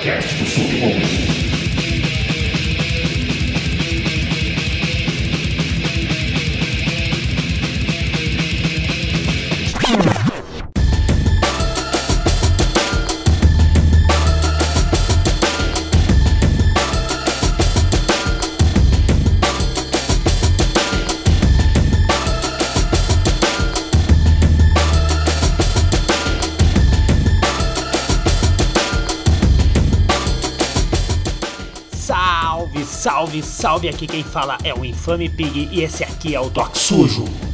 podcast do Submundo. Salve! Aqui quem fala é o Infame Pig e esse aqui é o Doc Sujo.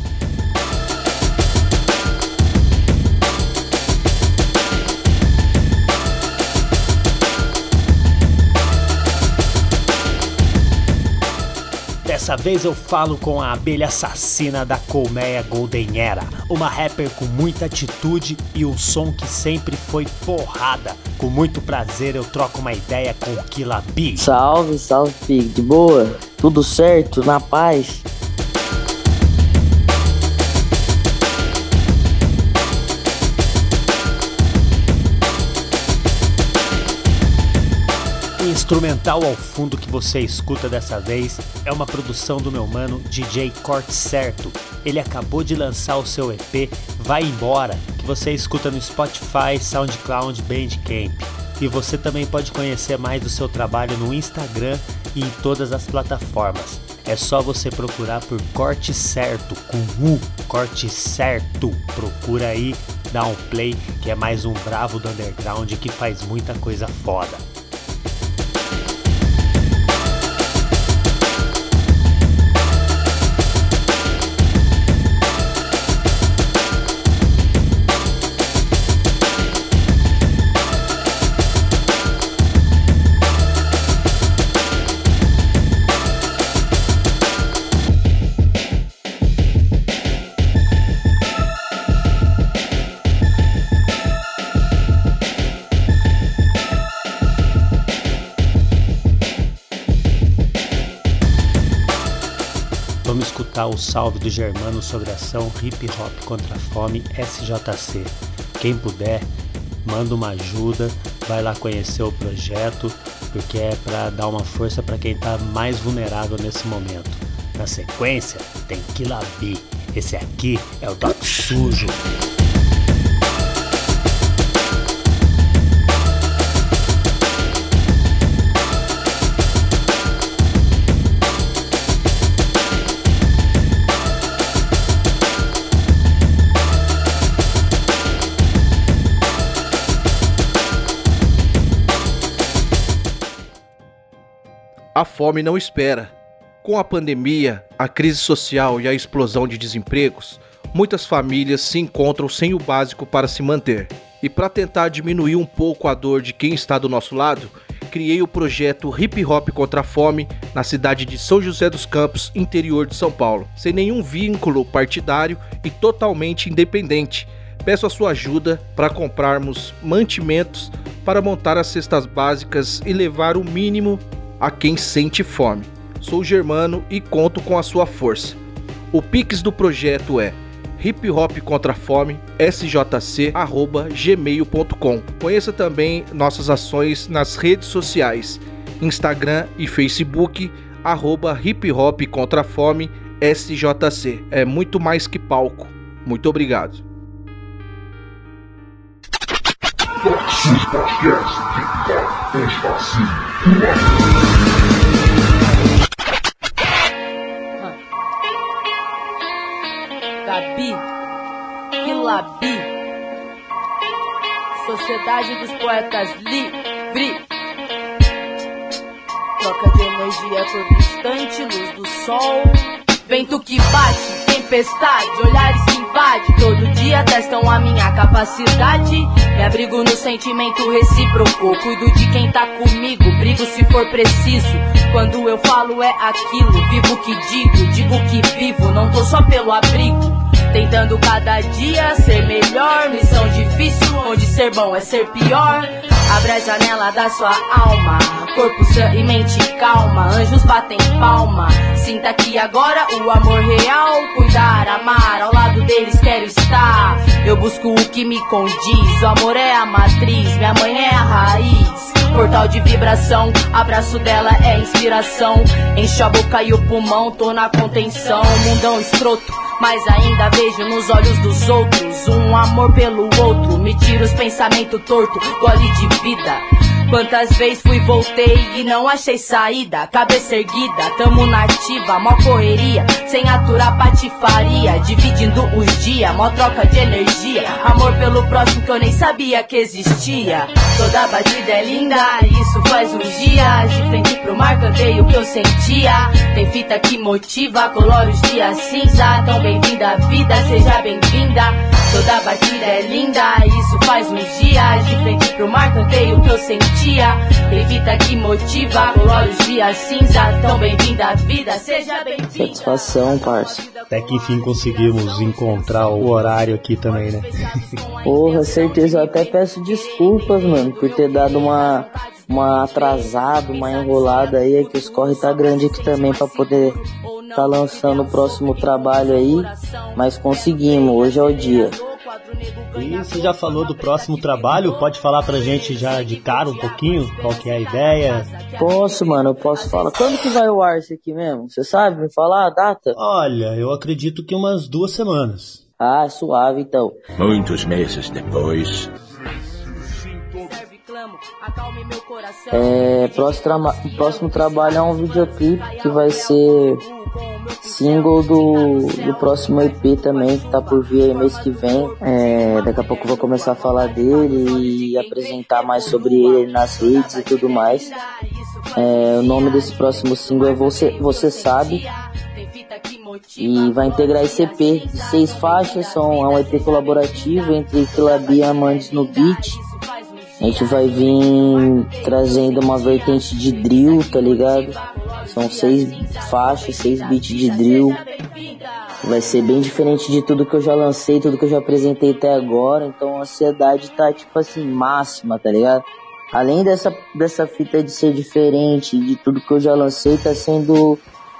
Dessa vez eu falo com a abelha assassina da colmeia Golden Era, uma rapper com muita atitude e um som que sempre foi porrada. Com muito prazer eu troco uma ideia com o Killa B. Salve, salve Pig, de boa? Tudo certo? Na paz? Instrumental ao fundo que você escuta dessa vez é uma produção do meu mano DJ Corte Certo. Ele acabou de lançar o seu EP Vai Embora, que você escuta no Spotify, SoundCloud, Bandcamp. E você também pode conhecer mais do seu trabalho no Instagram e em todas as plataformas. É só você procurar por Corte Certo, com U, Corte Certo. Procura aí, dá um play, que é mais um bravo do underground que faz muita coisa foda. O salve do Germano sobre a ação Hip Hop contra a Fome SJC. Quem puder, manda uma ajuda, vai lá conhecer o projeto, porque é para dar uma força para quem está mais vulnerável nesse momento. Na sequência, tem Kilabi. Esse aqui é o Doc Sujo. A fome não espera. Com a pandemia, a crise social e a explosão de desempregos, muitas famílias se encontram sem o básico para se manter. E para tentar diminuir um pouco a dor de quem está do nosso lado, criei o projeto Hip Hop contra a Fome na cidade de São José dos Campos, interior de São Paulo, sem nenhum vínculo partidário e totalmente independente. Peço a sua ajuda para comprarmos mantimentos para montar as cestas básicas e levar o mínimo a quem sente fome. Sou germano e conto com a sua força. O pix do projeto é hip hop contra a fome sjc@gmail.com. Conheça também nossas ações nas redes sociais, Instagram e Facebook arroba hip hop contra a fome sjc. É muito mais que palco. Muito obrigado. Gabi, Kilabi, Sociedade dos Poetas Livre. Troca de energia por distante, luz do sol. Vento que bate, tempestade, olhares que invade. Todo dia testam a minha capacidade. Me abrigo no sentimento recíproco. Cuido de quem tá comigo, brigo se for preciso. Quando eu falo é aquilo, vivo o que digo, digo que vivo, não tô só pelo abrigo. Tentando cada dia ser melhor, missão difícil, onde ser bom é ser pior. Abre a janela da sua alma, corpo sã e mente calma. Anjos batem palma. Sinta que agora o amor real, cuidar, amar, ao lado deles quero estar. Eu busco o que me condiz. O amor é a matriz, minha mãe é a raiz. portal de vibração. Abraço dela é inspiração. Enche a boca e o pulmão, tô na contenção. Mundão escroto, mas ainda vejo nos olhos dos outros um amor pelo outro. Me tira os pensamentos torto, gole de vida. Quantas vezes fui, voltei e não achei saída. Cabeça erguida, tamo nativa, mó correria. Sem aturar patifaria, dividindo os dias, mó troca de energia. Amor pelo próximo que eu nem sabia que existia. Toda batida é linda, isso faz uns dias. De frente pro mar, cantei o que eu sentia. Tem fita que motiva, colore os dias cinza. Tão bem-vinda à vida, seja bem-vinda. Toda batida é linda, isso faz uns dias. De frente pro mar, cantei o que eu sentia. Evita que motiva, colore os dias cinza. Tão bem-vinda à vida, seja bem-vinda. Satisfação, parça. Até que enfim conseguimos encontrar o horário aqui também, né? Porra, certeza. Eu até peço desculpas, mano, por ter dado uma, uma atrasada, uma enrolada aí. É que os corre tá grande aqui também pra poder tá lançando o próximo trabalho aí. Mas conseguimos, hoje é o dia. E você já falou do próximo trabalho? Pode falar pra gente já de cara um pouquinho? Qual que é a ideia? Posso, mano, eu posso falar. Quando que vai o ar isso aqui mesmo? Você sabe me falar a data? Olha, eu acredito que umas duas semanas. Ah, suave então. Muitos meses depois. É, próximo, tra próximo trabalho é um videoclipe que vai ser single do, do próximo EP também, que tá por vir aí mês que vem. É, daqui a pouco eu vou começar a falar dele e apresentar mais sobre ele nas redes e tudo mais. É, o nome desse próximo single é Você, Você Sabe. E vai integrar esse EP de seis faixas, são, é um EP colaborativo entre Kilabi e Amandes no beat. A gente vai vir trazendo uma vertente de drill, tá ligado? São seis faixas, seis beats de drill. Vai ser bem diferente de tudo que eu já lancei, tudo que eu já apresentei até agora. Então a ansiedade tá, tipo assim, máxima, tá ligado? Além dessa, dessa fita de ser diferente de tudo que eu já lancei, tá sendo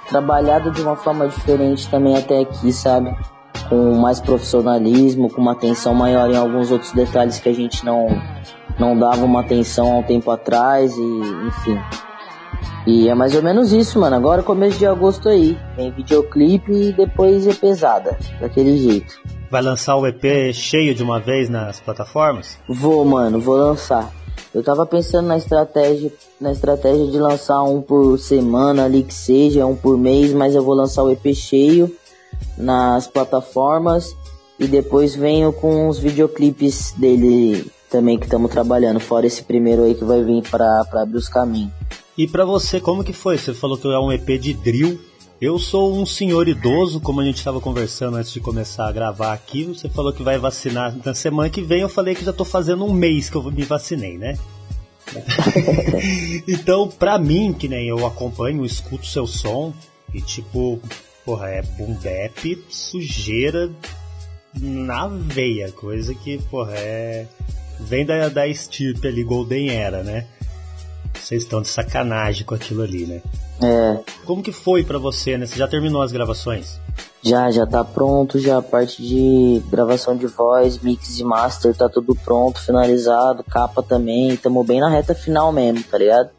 trabalhado de uma forma diferente também até aqui, sabe? Com mais profissionalismo, com uma atenção maior em alguns outros detalhes que a gente não, não dava uma atenção há um tempo atrás e enfim. E é mais ou menos isso, mano. Agora começo de agosto aí. Tem videoclipe e depois é pesada. Daquele jeito. Vai lançar o EP cheio de uma vez nas plataformas? Vou, mano, vou lançar. Eu tava pensando na estratégia, na estratégia de lançar um por semana ali que seja, um por mês, mas eu vou lançar o EP cheio nas plataformas e depois venho com os videoclipes dele também que estamos trabalhando, fora esse primeiro aí que vai vir para abrir os caminhos. E para você, como que foi? Você falou que é um EP de drill. Eu sou um senhor idoso, como a gente estava conversando antes de começar a gravar aqui. Você falou que vai vacinar na semana que vem. Eu falei que já tô fazendo um mês que eu me vacinei, né? então, pra mim, que nem eu acompanho, escuto seu som e tipo, porra, é boom bap, sujeira na veia, coisa que, porra, é. Vem da, da estirpe ali, Golden Era, né? Vocês estão de sacanagem com aquilo ali, né? É. Como que foi para você, né? Você já terminou as gravações? Já, já tá pronto, já a parte de gravação de voz, mix e master tá tudo pronto, finalizado, capa também, tamo bem na reta final mesmo, tá ligado?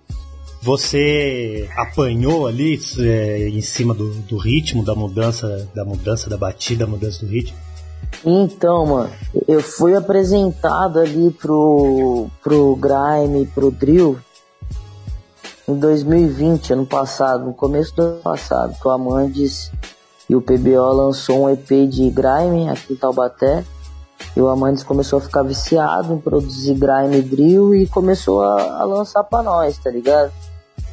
Você apanhou ali é, em cima do, do ritmo, da mudança, da mudança da batida, da mudança do ritmo? Então, mano, eu fui apresentado ali pro, pro grime, pro drill, em 2020, ano passado, no começo do ano passado, o Amandes e o PBO lançou um EP de grime aqui em Taubaté. E o Amandes começou a ficar viciado em produzir grime drill e começou a, a lançar para nós, tá ligado?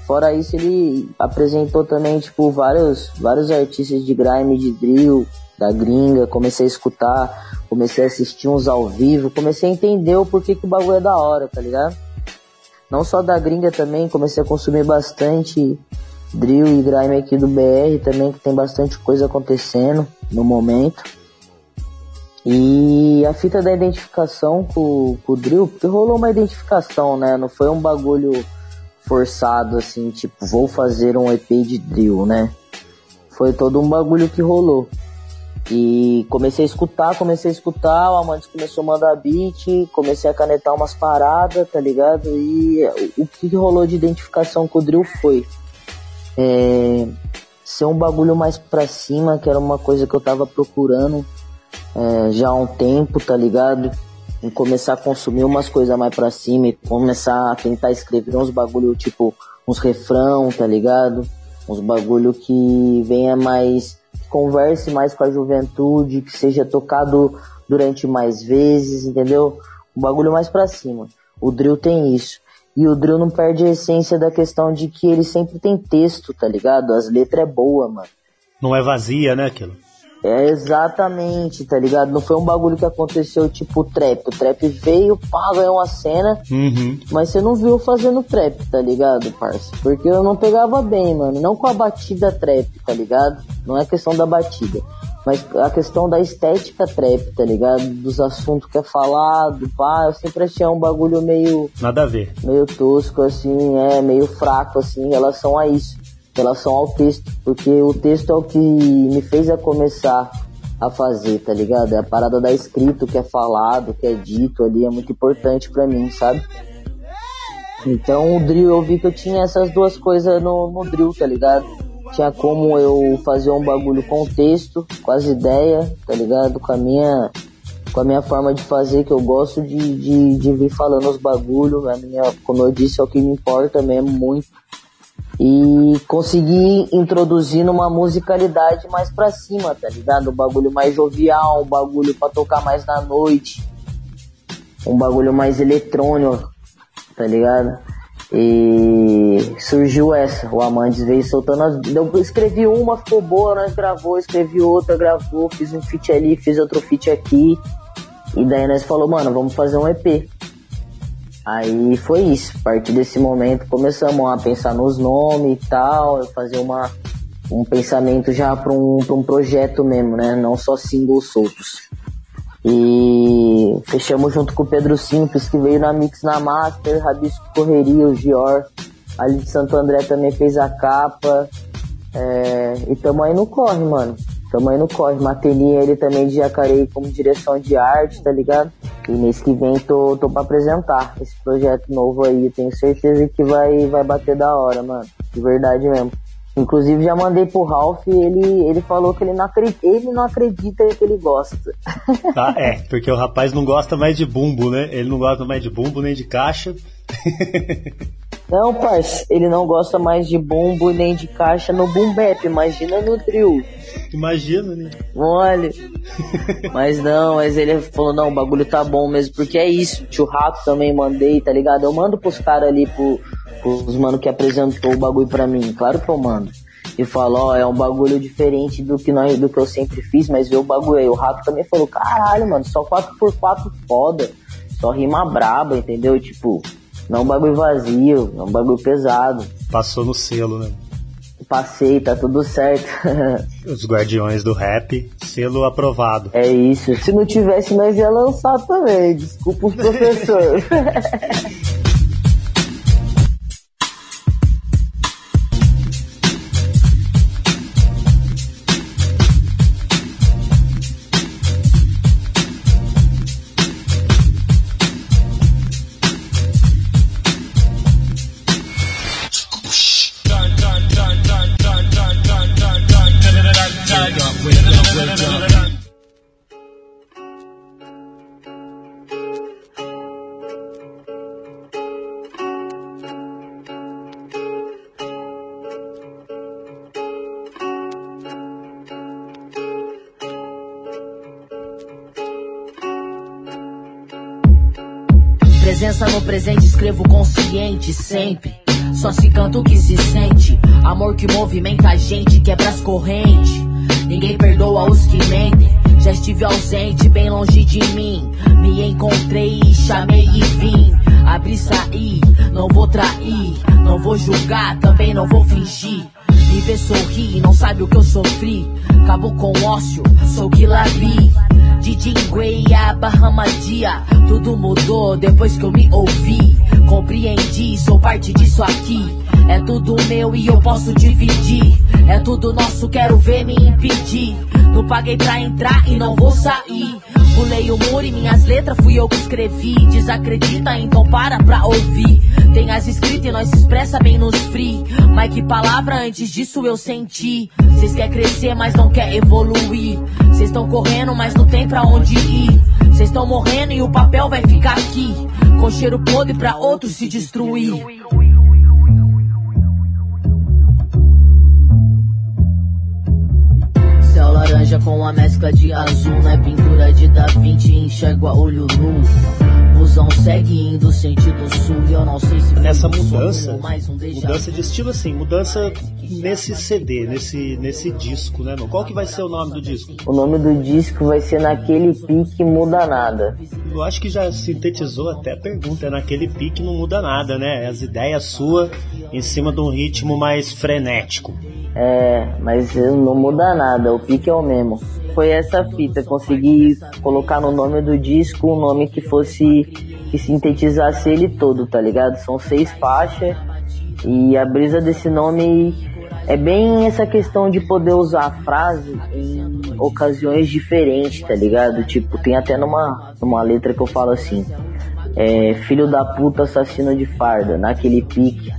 Fora isso, ele apresentou também, tipo, vários, vários artistas de grime de drill, da gringa, comecei a escutar, comecei a assistir uns ao vivo, comecei a entender o porquê que o bagulho é da hora, tá ligado? Não só da gringa também, comecei a consumir bastante drill e grime aqui do BR também, que tem bastante coisa acontecendo no momento. E a fita da identificação com, com o drill, porque rolou uma identificação, né? Não foi um bagulho forçado assim, tipo, vou fazer um EP de drill, né? Foi todo um bagulho que rolou. E comecei a escutar, comecei a escutar, o Amantes começou a mandar beat, comecei a canetar umas paradas, tá ligado? E o que rolou de identificação com o drill foi é, ser um bagulho mais pra cima, que era uma coisa que eu tava procurando é, já há um tempo, tá ligado? Em começar a consumir umas coisas mais pra cima e começar a tentar escrever uns bagulho tipo uns refrão, tá ligado? Uns bagulho que venha mais converse mais com a juventude, que seja tocado durante mais vezes, entendeu? Um bagulho mais pra cima. O drill tem isso. E o drill não perde a essência da questão de que ele sempre tem texto, tá ligado? As letras é boa, mano. Não é vazia, né, aquilo? É exatamente, tá ligado? Não foi um bagulho que aconteceu tipo trap. O trap veio, pá, ganhou uma cena, uhum. mas você não viu fazendo trap, tá ligado, parça? Porque eu não pegava bem, mano. Não com a batida trap, tá ligado? Não é questão da batida. Mas a questão da estética trap, tá ligado? Dos assuntos que é falado, pá, eu sempre achei um bagulho meio. Nada a ver. Meio tosco, assim, é, meio fraco, assim, em relação a isso relação ao texto, porque o texto é o que me fez a começar a fazer, tá ligado? É a parada da escrito, que é falado, que é dito ali, é muito importante para mim, sabe? Então o drill eu vi que eu tinha essas duas coisas no, no drill, tá ligado? Tinha como eu fazer um bagulho com texto, com as ideias, tá ligado? Com a minha com a minha forma de fazer, que eu gosto de, de, de vir falando os bagulhos, a minha, como eu disse, é o que me importa mesmo muito e consegui introduzir numa musicalidade mais pra cima, tá ligado? Um bagulho mais jovial, um bagulho pra tocar mais na noite, um bagulho mais eletrônico, tá ligado? E surgiu essa, o Amantes veio soltando as. Eu escrevi uma, ficou boa, nós gravou, escrevi outra, gravou, fiz um feat ali, fiz outro feat aqui. E daí nós falou, mano, vamos fazer um EP. Aí foi isso. A partir desse momento começamos a pensar nos nomes e tal, fazer uma, um pensamento já para um, um projeto mesmo, né? Não só singles soltos. E fechamos junto com o Pedro Simples, que veio na Mix na Master, Rabisco Correria, o Gior. Ali de Santo André também fez a capa. É, e tamo aí no corre, mano. Tamo aí no corre. Matelinha ele também de Jacareí como direção de arte, tá ligado? E mês que vem tô, tô pra apresentar esse projeto novo aí. Tenho certeza que vai, vai bater da hora, mano. De verdade mesmo. Inclusive já mandei pro Ralph e ele, ele falou que ele não, acredita, ele não acredita que ele gosta. Ah, é, porque o rapaz não gosta mais de bumbo, né? Ele não gosta mais de bumbo nem de caixa. Não, parça, ele não gosta mais de bumbo nem de caixa no boom bap, imagina no drill. Imagina, né? Olha. mas não, mas ele falou, não, o bagulho tá bom mesmo, porque é isso. Tio Rato também mandei, tá ligado? Eu mando pros caras ali, pro, pros mano que apresentou o bagulho pra mim. Claro que eu mando. E falo, ó, é um bagulho diferente do que, nós, do que eu sempre fiz, mas vê o bagulho aí. O Rato também falou, caralho, mano, só 4x4 foda. Só rima braba, entendeu? Tipo, não é um bagulho vazio, é um bagulho pesado. Passou no selo, né? Passei, tá tudo certo. Os Guardiões do Rap, selo aprovado. É isso. Se não tivesse, nós ia lançar também. Desculpa os professores. presente, escrevo consciente sempre. Só se canta o que se sente. Amor que movimenta a gente, quebra as correntes. Ninguém perdoa os que mentem. Já estive ausente, bem longe de mim. Me encontrei, chamei e vim. Abri, saí, não vou trair. Não vou julgar, também não vou fingir. Me vê sorrir, não sabe o que eu sofri. Acabou com ócio, sou Guilabi. DJ Guiaba, Dia, tudo mudou depois que eu me ouvi. Compreendi, sou parte disso aqui. É tudo meu e eu posso dividir. É tudo nosso, quero ver me impedir. Não paguei pra entrar e não vou sair. Pulei o muro e minhas letras fui eu que escrevi. Desacredita, então para pra ouvir. Tem as escritas e nós se expressa bem nos free. Mas que palavra antes disso eu senti. Cês quer crescer, mas não quer evoluir. Cês estão correndo, mas não tem pra onde ir. Cês estão morrendo e o papel vai ficar aqui. Com cheiro podre pra outros se destruir. Laranja com a mescla de azul, não é pintura de Da Vinci, enxergo a olho nu. Busão segue indo sentido sul, e eu não sei se Nessa mudança, um mudança de estilo assim, mudança nesse CD, nesse, nesse disco, né? meu? Qual que vai ser o nome do disco? O nome do disco vai ser Naquele Pique Muda Nada. Eu acho que já sintetizou até a pergunta, é naquele pique não muda nada, né? As ideias suas em cima de um ritmo mais frenético. É, mas não muda nada, o pique é o mesmo. Foi essa fita, consegui colocar no nome do disco um nome que fosse. que sintetizasse ele todo, tá ligado? São seis faixas e a brisa desse nome é bem essa questão de poder usar a frase em ocasiões diferentes, tá ligado? Tipo, tem até numa, numa letra que eu falo assim: é, Filho da puta, assassino de farda, naquele pique,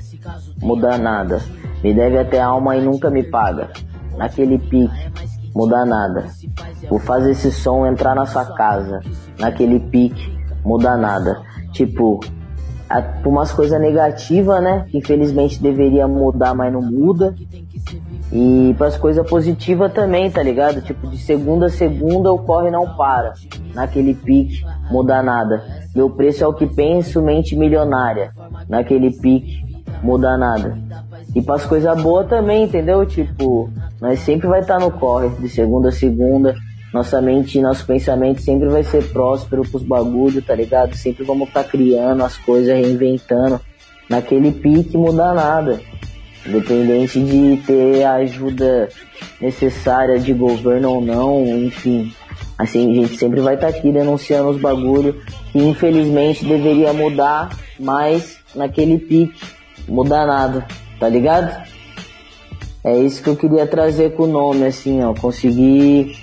muda nada. Me deve até alma e nunca me paga. Naquele pique, muda nada. Vou fazer esse som entrar na sua casa. Naquele pique, muda nada. Tipo, umas coisas negativas, né? Que infelizmente deveria mudar, mas não muda. E pras coisas positivas também, tá ligado? Tipo, de segunda a segunda o corre não para. Naquele pique, muda nada. Meu preço é o que penso, mente milionária. Naquele pique, muda nada. E pras coisas boas também, entendeu? Tipo, nós sempre vai estar no corre, de segunda a segunda. Nossa mente, nosso pensamento sempre vai ser próspero pros bagulho, tá ligado? Sempre vamos estar criando as coisas, reinventando. Naquele pique, muda nada. Independente de ter a ajuda necessária de governo ou não, enfim. Assim, a gente sempre vai estar aqui denunciando os bagulho que infelizmente deveria mudar, mas naquele pique, mudar nada, tá ligado? É isso que eu queria trazer com o nome, assim, ó. Conseguir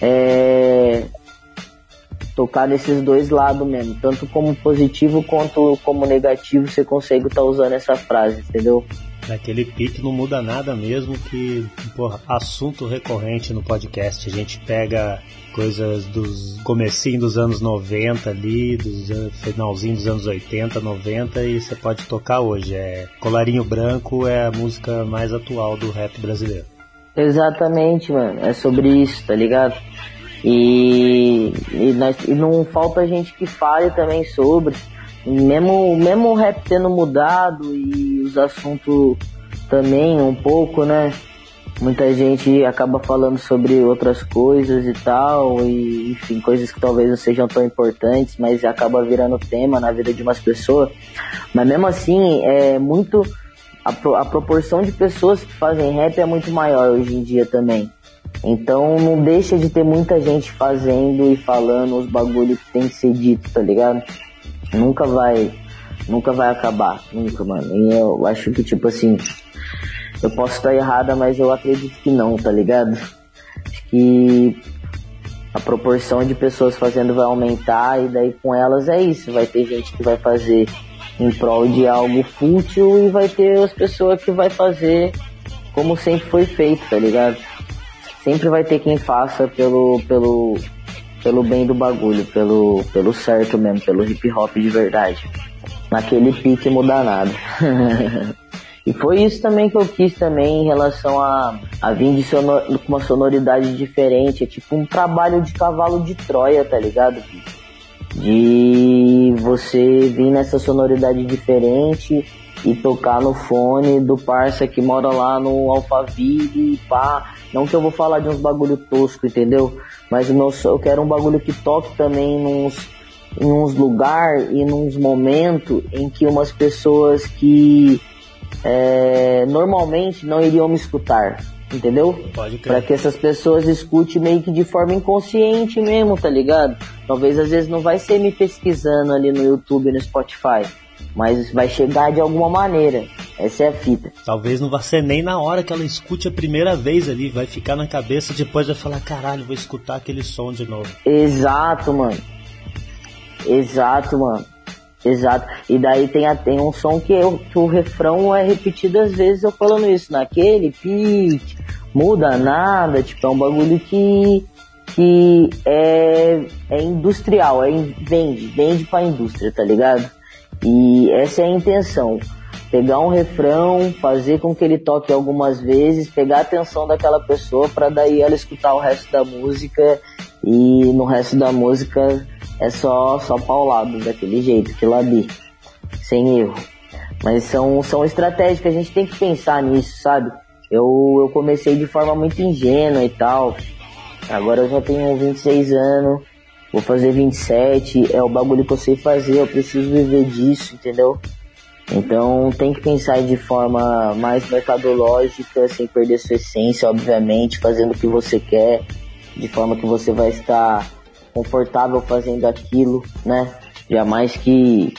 é, tocar nesses dois lados mesmo. Tanto como positivo quanto como negativo, você consegue estar usando essa frase, entendeu? Naquele pique não muda nada mesmo que, porra, assunto recorrente no podcast. A gente pega coisas dos comecinho dos anos 90 ali, dos finalzinho dos anos 80, 90 e você pode tocar hoje. É Colarinho Branco é a música mais atual do rap brasileiro. Exatamente, mano. É sobre isso, tá ligado? E, e, nós- e não falta gente que fale também sobre. Mesmo, mesmo o rap tendo mudado e os assuntos também um pouco, né? Muita gente acaba falando sobre outras coisas e tal, e enfim, coisas que talvez não sejam tão importantes, mas acaba virando tema na vida de umas pessoas. Mas mesmo assim, é muito. A, pro- a proporção de pessoas que fazem rap é muito maior hoje em dia também. Então não deixa de ter muita gente fazendo e falando os bagulho que tem que ser dito, tá ligado? Nunca vai. Nunca vai acabar. Nunca, mano. E eu acho que, tipo assim. Eu posso estar errada, mas eu acredito que não, tá ligado? Acho que a proporção de pessoas fazendo vai aumentar e daí com elas é isso. Vai ter gente que vai fazer em prol de algo fútil e vai ter as pessoas que vai fazer como sempre foi feito, tá ligado? Sempre vai ter quem faça pelo, pelo, pelo bem do bagulho, pelo, pelo certo mesmo, pelo hip hop de verdade. Naquele pique mudar nada. E foi isso também que eu quis também em relação a, a vir de sonor, com uma sonoridade diferente. É tipo um trabalho de cavalo de Troia, tá ligado? De você vir nessa sonoridade diferente e tocar no fone do parça que mora lá no Alphaville pá. Não que eu vou falar de uns bagulho tosco, entendeu? Mas meu, eu quero um bagulho que toque também nos, em uns lugar e nos momentos em que umas pessoas que é, normalmente não iriam me escutar, entendeu? Crer. que essas pessoas escutem meio que de forma inconsciente mesmo, tá ligado? Talvez às vezes não vai ser me pesquisando ali no YouTube, no Spotify, mas vai chegar de alguma maneira. Essa é a fita. Talvez não vá ser nem na hora que ela escute a primeira vez ali, vai ficar na cabeça, depois vai falar, caralho, vou escutar aquele som de novo. Exato, mano. Exato, mano. Exato. E daí tem, a, tem um som que, eu, que o refrão é repetido às vezes eu falando isso, naquele pique, muda nada, tipo, é um bagulho que, que é, é industrial, é, vende, vende pra indústria, tá ligado? E essa é a intenção pegar um refrão, fazer com que ele toque algumas vezes, pegar a atenção daquela pessoa para daí ela escutar o resto da música e no resto da música é só só paulado daquele jeito, que ali, sem erro. Mas são são estratégias que a gente tem que pensar nisso, sabe? Eu eu comecei de forma muito ingênua e tal. Agora eu já tenho 26 anos, vou fazer 27, é o bagulho que eu sei fazer, eu preciso viver disso, entendeu? Então tem que pensar de forma mais mercadológica, sem perder sua essência, obviamente, fazendo o que você quer, de forma que você vai estar confortável fazendo aquilo, né? Jamais que,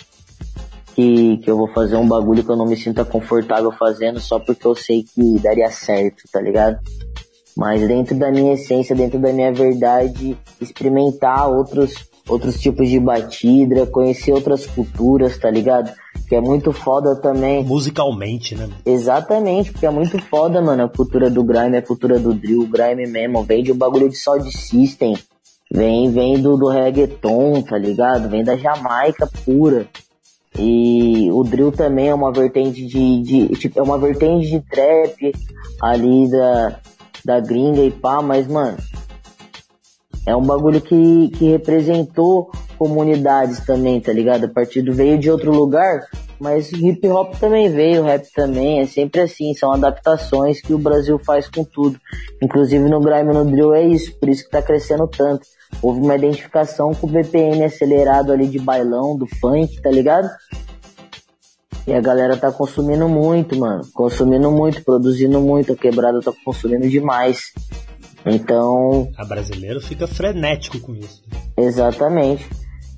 que, que eu vou fazer um bagulho que eu não me sinta confortável fazendo só porque eu sei que daria certo, tá ligado? Mas dentro da minha essência, dentro da minha verdade, experimentar outros, outros tipos de batida, conhecer outras culturas, tá ligado? que é muito foda também. Musicalmente, né? Exatamente, porque é muito foda, mano, a cultura do grime, a cultura do drill, o grime mesmo, vem de um bagulho de sound system, vem, vem do, do reggaeton, tá ligado? Vem da Jamaica pura. E o drill também é uma vertente de, de tipo, é uma vertente de trap ali da, da gringa e pá, mas, mano, é um bagulho que, que representou comunidades também, tá ligado? A partir do veio de outro lugar, mas hip hop também veio, rap também, é sempre assim, são adaptações que o Brasil faz com tudo. Inclusive no grime no drill é isso, por isso que tá crescendo tanto. Houve uma identificação com o BPM acelerado ali de bailão, do funk, tá ligado? E a galera tá consumindo muito, mano. Consumindo muito, produzindo muito. A quebrada tá consumindo demais. Então. A brasileiro fica frenético com isso. Exatamente.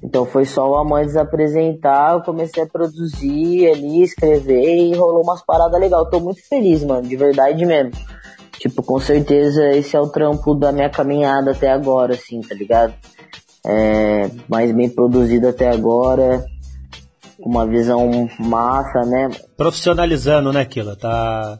Então foi só o Amantes apresentar, eu comecei a produzir ali, escrever e rolou umas paradas legais. Tô muito feliz, mano, de verdade mesmo. Tipo, com certeza esse é o trampo da minha caminhada até agora, assim, tá ligado? É, mais bem produzido até agora, uma visão massa, né? Profissionalizando, né, Kila? Tá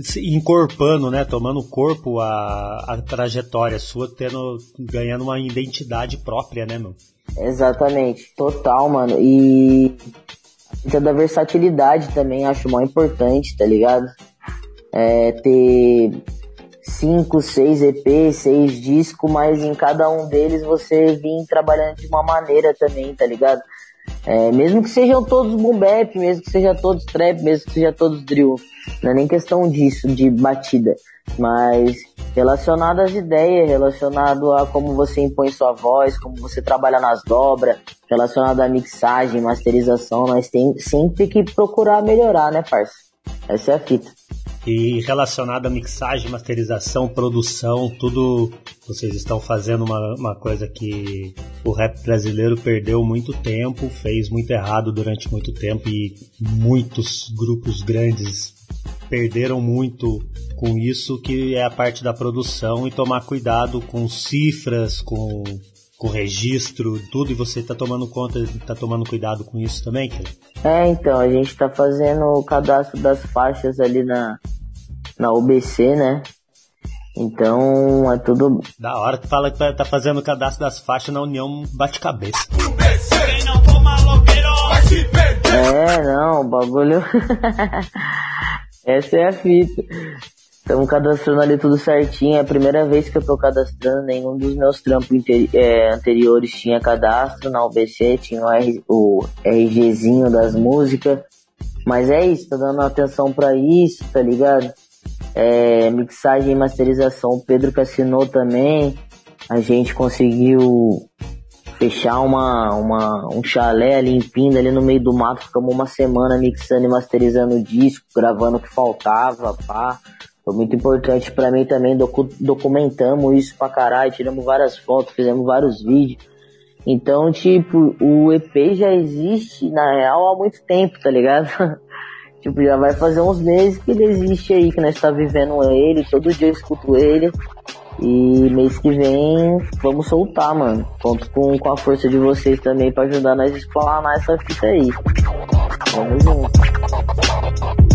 se encorpando, né? Tomando corpo a, a trajetória sua, tendo, ganhando uma identidade própria, né, meu? Exatamente, total, mano. E a da versatilidade também acho mais importante, tá ligado? É, ter cinco, seis EPs, seis discos, mas em cada um deles você vir trabalhando de uma maneira também, tá ligado? É, mesmo que sejam todos boom bap, mesmo que sejam todos trap, mesmo que sejam todos drill. Não é nem questão disso, de batida, mas relacionado às ideias, relacionado a como você impõe sua voz, como você trabalha nas dobras, relacionado à mixagem, masterização, nós tem sempre que procurar melhorar, né, parça? Essa é a fita. E relacionado à mixagem, masterização, produção, tudo vocês estão fazendo uma, uma coisa que o rap brasileiro perdeu muito tempo, fez muito errado durante muito tempo e muitos grupos grandes perderam muito com isso, que é a parte da produção e tomar cuidado com cifras, com, com registro, tudo, e você está tomando conta, está tomando cuidado com isso também, Kira? É, então, a gente está fazendo o cadastro das faixas ali na, na UBC, né? Então é tudo. Da hora que fala que tá fazendo o cadastro das faixas na União Bate-Cabeça. É, não, o bagulho. Essa é a fita. Estamos cadastrando ali tudo certinho. É a primeira vez que eu tô cadastrando. Nenhum dos meus trampos é, anteriores tinha cadastro. Na UBC tinha o, R, o RGzinho das músicas. Mas é isso, tô dando atenção para isso, tá ligado? É, mixagem e masterização, o Pedro que assinou também. A gente conseguiu fechar uma, uma, um chalé ali em Pinda, ali no meio do mato, ficamos uma semana mixando e masterizando o disco, gravando o que faltava, pá. Foi muito importante para mim também, docu documentamos isso pra caralho, tiramos várias fotos, fizemos vários vídeos. Então, tipo, o EP já existe, na real, há muito tempo, tá ligado? Tipo, já vai fazer uns meses que ele existe aí, que nós tá vivendo ele, todo dia eu escuto ele. E mês que vem vamos soltar, mano. Conto com, com a força de vocês também pra ajudar nós a explanar essa fita aí. Vamos junto.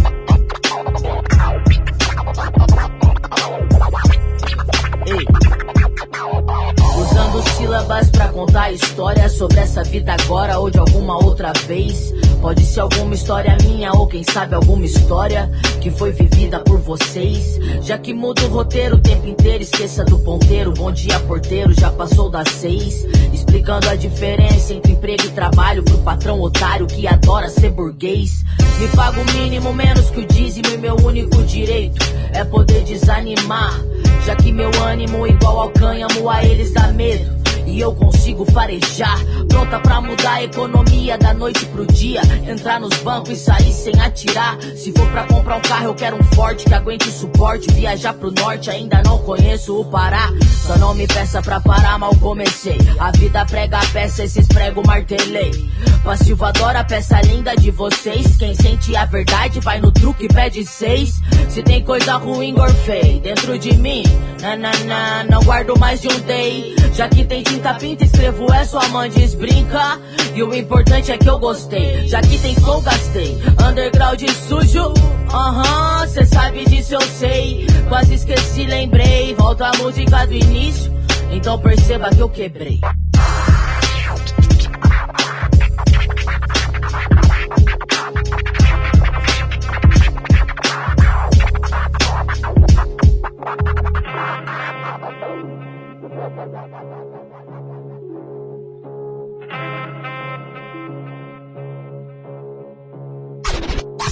Sílabas pra contar história sobre essa vida agora ou de alguma outra vez. Pode ser alguma história minha ou quem sabe alguma história que foi vivida por vocês. Já que muda o roteiro o tempo inteiro, esqueça do ponteiro. Bom dia, porteiro, já passou das seis. Explicando a diferença entre emprego e trabalho pro patrão otário que adora ser burguês. Me paga o mínimo menos que o dízimo e meu único direito é poder desanimar. Já que meu ânimo igual ao cânhamo a eles dá medo e eu consigo farejar. Pronta pra mudar a economia da noite pro dia. Entrar nos bancos e sair sem atirar. Se for pra comprar um carro, eu quero um forte que aguente suporte. Viajar pro norte, ainda não conheço o Pará. Só não me peça pra parar, mal comecei. A vida prega a peça, esses prego martelei. Passivo adora a peça linda de vocês. Quem sente a verdade vai no truque e pede seis. Se tem coisa ruim, gorfei dentro de mim. Na, na, na, não guardo mais de um day. Já que tem tinta pinta, escrevo é sua mãe diz brinca. E o importante é que eu gostei. Já que tem flow, gastei. Underground sujo, aham, uh cê sabe disso eu sei. Quase esqueci, lembrei. Volta a música do início. Então perceba que eu quebrei.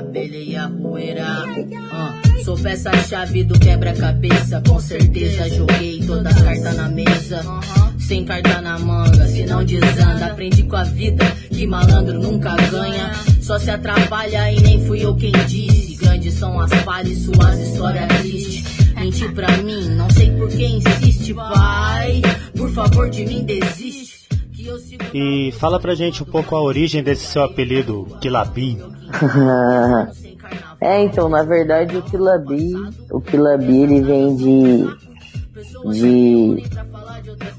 abelha e a poeira. Uh, sou peça-chave do quebra-cabeça. Com certeza joguei todas as cartas na mesa. Sem carta na manga, se não desanda. Aprendi com a vida que malandro nunca ganha. Só se atrapalha e nem fui eu quem disse. Grandes são as falhas, suas histórias tristes. Mentir pra mim, não sei por que insiste, pai. Por favor, de mim desiste. E fala pra gente um pouco a origem desse seu apelido, Kilabi. é, então, na verdade o Kilabi, o Kilabi ele vem de de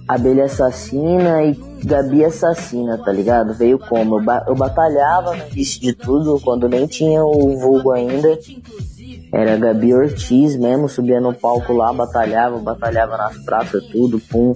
abelha assassina e Gabi assassina, tá ligado? Veio como? Eu, ba eu batalhava no início de tudo, quando nem tinha o vulgo ainda. Era Gabi Ortiz mesmo, subia no palco lá, batalhava, batalhava nas praças, tudo, pum.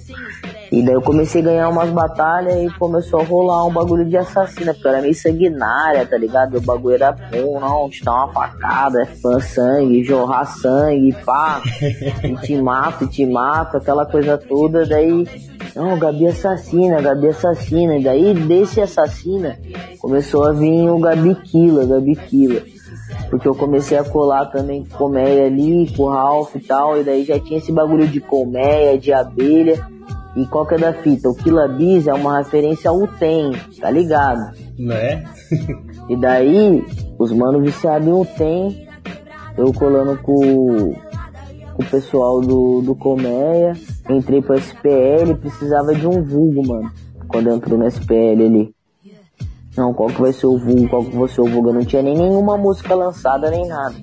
E daí eu comecei a ganhar umas batalhas e começou a rolar um bagulho de assassina, porque eu era meio sanguinária, tá ligado? O bagulho era bom, não, te dá uma facada, é fã sangue, jorrar sangue, pá, e te mata, e te mata, aquela coisa toda, daí, não, Gabi assassina, Gabi assassina, e daí desse assassina começou a vir o Gabi Killa, Gabi Killa porque eu comecei a colar também com colmeia ali, com o Ralph e tal, e daí já tinha esse bagulho de colmeia, de abelha. E qual que é da fita? O Kilabis é uma referência ao Tem, tá ligado? Não é? e daí, os manos viciados em UTEM, eu colando com, com o pessoal do, do Colmeia, entrei pro SPL, precisava de um vulgo, mano, quando entrou no SPL ali. Não, qual que vai ser o vulgo, qual que vai ser o vulgo? Eu não tinha nem nenhuma música lançada, nem nada.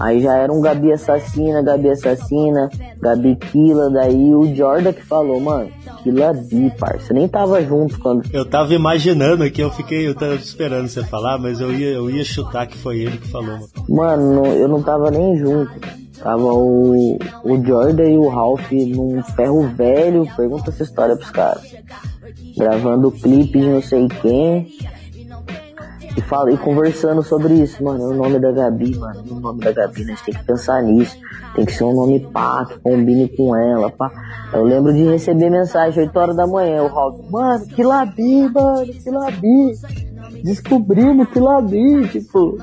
Aí já era um Gabi Assassina, Gabi Assassina, Gabi Killa, daí o Jordan que falou, mano, Killa Bi, parça. Nem tava junto quando. Eu tava imaginando aqui, eu fiquei, eu tava esperando você falar, mas eu ia, eu ia chutar que foi ele que falou. Mano, mano eu não tava nem junto. Tava o, o Jordan e o Ralph num ferro velho, pergunta essa história pros caras gravando clipe de não sei quem. E, fala, e conversando sobre isso, mano, o nome da Gabi, mano, o nome da Gabi, né? a gente tem que pensar nisso. Tem que ser um nome pá, que combine com ela, pá. Eu lembro de receber mensagem 8 horas da manhã, o Rob, mano, que Labi, mano, que Labi. Descobrimos que Labi, tipo.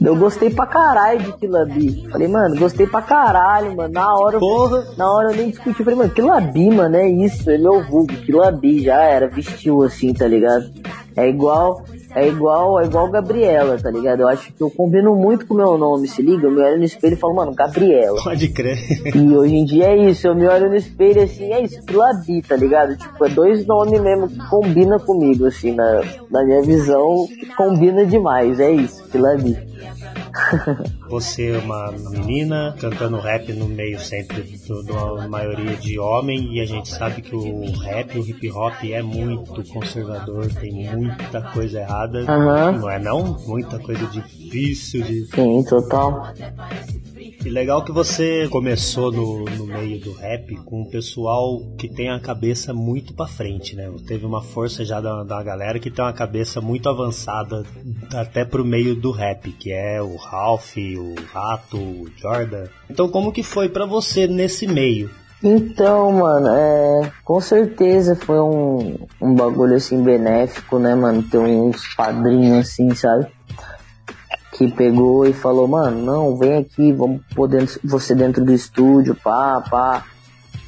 Eu gostei pra caralho de Kilabi. Falei, mano, gostei pra caralho, mano. Na hora, Porra. na hora eu nem discuti. Falei, mano, Kilabi, mano, é isso, é meu vulgo. Kilabi já era, vestiu assim, tá ligado? É igual, é igual, é igual Gabriela, tá ligado? Eu acho que eu combino muito com o meu nome, se liga? Eu me olho no espelho e falo, mano, Gabriela. Pode crer. E hoje em dia é isso, eu me olho no espelho assim, é isso, Kilabi, tá ligado? Tipo, é dois nomes mesmo que combina comigo, assim, na, na minha visão, combina demais, é isso, Kilabi. Você é uma menina cantando rap no meio sempre de uma maioria de homem e a gente sabe que o rap, o hip hop é muito conservador, tem muita coisa errada, uhum. não é não? Muita coisa difícil de... Sim, total. E legal que você começou no, no meio do rap com um pessoal que tem a cabeça muito para frente, né? Teve uma força já da, da galera que tem uma cabeça muito avançada até pro meio do rap, que é o Ralph, o Rato, o Jordan. Então como que foi para você nesse meio? Então, mano, é, com certeza foi um, um bagulho assim benéfico, né, mano? Ter uns padrinhos assim, sabe? que pegou e falou, mano, não, vem aqui, vamos poder você dentro do estúdio, pá, pá.